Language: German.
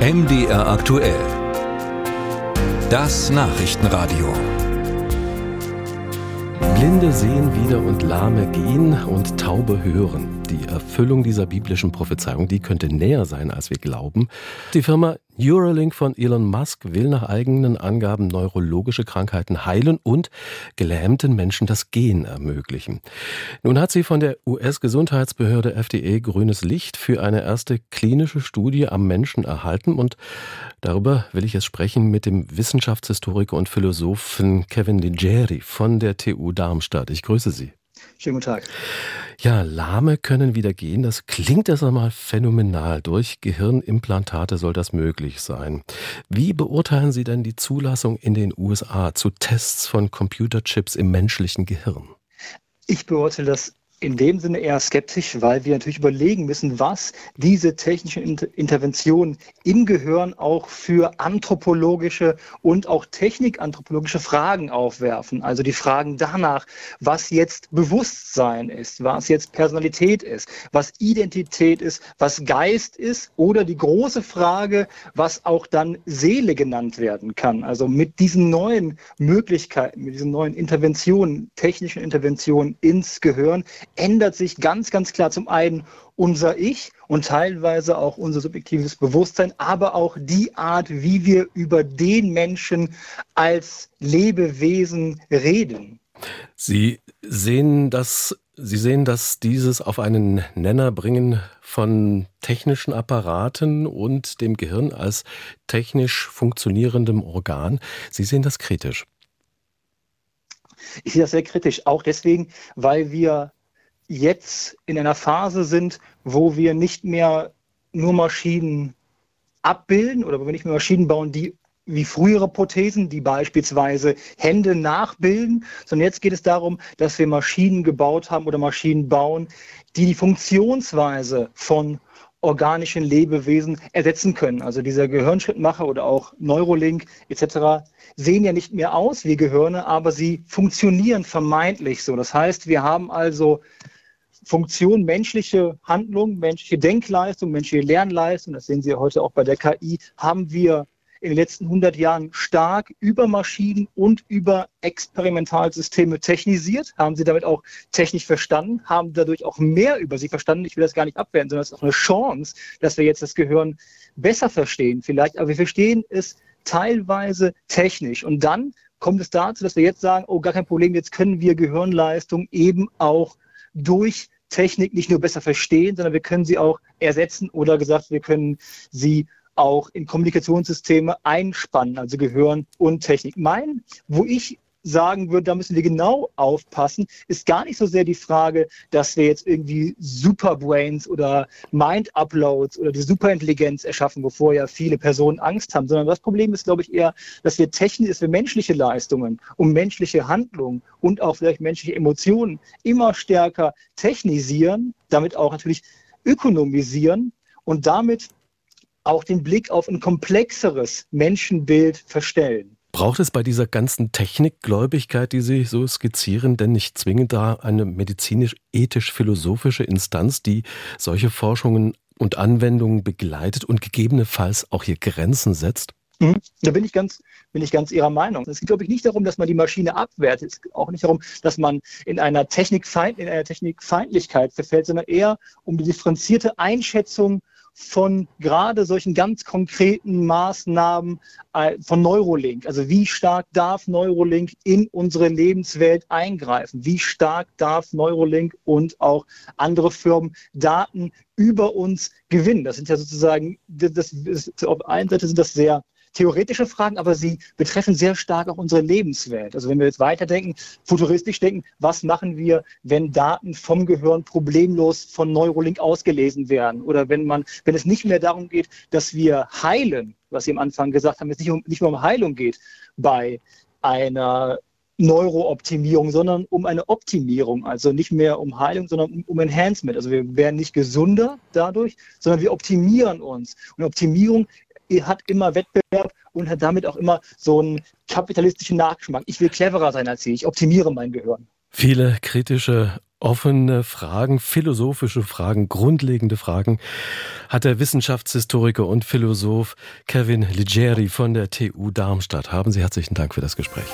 MDR aktuell. Das Nachrichtenradio. Blinde sehen wieder und Lahme gehen und Taube hören. Die Erfüllung dieser biblischen Prophezeiung, die könnte näher sein, als wir glauben. Die Firma Neuralink von Elon Musk will nach eigenen Angaben neurologische Krankheiten heilen und gelähmten Menschen das Gehen ermöglichen. Nun hat sie von der US-Gesundheitsbehörde FDA grünes Licht für eine erste klinische Studie am Menschen erhalten und darüber will ich jetzt sprechen mit dem Wissenschaftshistoriker und Philosophen Kevin Ligeri von der TU Darmstadt. Ich grüße Sie. Schönen guten Tag. Ja, Lahme können wieder gehen. Das klingt erst einmal phänomenal. Durch Gehirnimplantate soll das möglich sein. Wie beurteilen Sie denn die Zulassung in den USA zu Tests von Computerchips im menschlichen Gehirn? Ich beurteile das in dem Sinne eher skeptisch, weil wir natürlich überlegen müssen, was diese technischen Interventionen im Gehirn auch für anthropologische und auch technikanthropologische Fragen aufwerfen. Also die Fragen danach, was jetzt Bewusstsein ist, was jetzt Personalität ist, was Identität ist, was Geist ist oder die große Frage, was auch dann Seele genannt werden kann. Also mit diesen neuen Möglichkeiten, mit diesen neuen Interventionen, technischen Interventionen ins Gehirn ändert sich ganz, ganz klar zum einen unser Ich und teilweise auch unser subjektives Bewusstsein, aber auch die Art, wie wir über den Menschen als Lebewesen reden. Sie sehen das Sie sehen, dass dieses auf einen Nenner bringen von technischen Apparaten und dem Gehirn als technisch funktionierendem Organ. Sie sehen das kritisch. Ich sehe das sehr kritisch, auch deswegen, weil wir jetzt in einer Phase sind, wo wir nicht mehr nur Maschinen abbilden oder wo wir nicht mehr Maschinen bauen, die wie frühere Prothesen, die beispielsweise Hände nachbilden, sondern jetzt geht es darum, dass wir Maschinen gebaut haben oder Maschinen bauen, die die Funktionsweise von organischen Lebewesen ersetzen können. Also dieser Gehirnschrittmacher oder auch Neurolink etc. sehen ja nicht mehr aus wie Gehirne, aber sie funktionieren vermeintlich so. Das heißt, wir haben also Funktion menschliche Handlung, menschliche Denkleistung, menschliche Lernleistung, das sehen Sie heute auch bei der KI, haben wir in den letzten 100 Jahren stark über Maschinen und über Experimentalsysteme technisiert, haben sie damit auch technisch verstanden, haben dadurch auch mehr über sie verstanden. Ich will das gar nicht abwerten, sondern es ist auch eine Chance, dass wir jetzt das Gehirn besser verstehen vielleicht, aber wir verstehen es teilweise technisch und dann kommt es dazu, dass wir jetzt sagen, oh, gar kein Problem, jetzt können wir Gehirnleistung eben auch durch Technik nicht nur besser verstehen, sondern wir können sie auch ersetzen oder gesagt, wir können sie auch in Kommunikationssysteme einspannen, also Gehirn und Technik. Mein, wo ich sagen würde, da müssen wir genau aufpassen, ist gar nicht so sehr die Frage, dass wir jetzt irgendwie Superbrains oder Mind-Uploads oder die Superintelligenz erschaffen, wovor ja viele Personen Angst haben, sondern das Problem ist, glaube ich, eher, dass wir technisch, dass wir menschliche Leistungen und menschliche Handlungen und auch vielleicht menschliche Emotionen immer stärker technisieren, damit auch natürlich ökonomisieren und damit auch den Blick auf ein komplexeres Menschenbild verstellen. Braucht es bei dieser ganzen Technikgläubigkeit, die Sie so skizzieren, denn nicht zwingend da eine medizinisch-ethisch-philosophische Instanz, die solche Forschungen und Anwendungen begleitet und gegebenenfalls auch hier Grenzen setzt? Mhm. Da bin ich ganz, bin ich ganz Ihrer Meinung. Es geht, glaube ich, nicht darum, dass man die Maschine abwertet. Es geht auch nicht darum, dass man in einer Technikfeind, in einer Technikfeindlichkeit verfällt, sondern eher um die differenzierte Einschätzung von gerade solchen ganz konkreten Maßnahmen äh, von Neurolink. Also wie stark darf Neurolink in unsere Lebenswelt eingreifen? Wie stark darf Neurolink und auch andere Firmen Daten über uns gewinnen? Das sind ja sozusagen, das, das, auf einen Seite sind das sehr theoretische Fragen, aber sie betreffen sehr stark auch unsere Lebenswelt. Also wenn wir jetzt weiterdenken, futuristisch denken, was machen wir, wenn Daten vom Gehirn problemlos von Neurolink ausgelesen werden? Oder wenn man, wenn es nicht mehr darum geht, dass wir heilen, was Sie am Anfang gesagt haben, es nicht, um, nicht mehr um Heilung geht bei einer Neurooptimierung, sondern um eine Optimierung. Also nicht mehr um Heilung, sondern um, Enhancement. Also wir werden nicht gesunder dadurch, sondern wir optimieren uns. Und Optimierung hat immer Wettbewerb und hat damit auch immer so einen kapitalistischen Nachgeschmack. Ich will cleverer sein als Sie, ich optimiere mein Gehirn. Viele kritische offene Fragen, philosophische Fragen, grundlegende Fragen hat der Wissenschaftshistoriker und Philosoph Kevin Ligieri von der TU Darmstadt. Haben Sie herzlichen Dank für das Gespräch.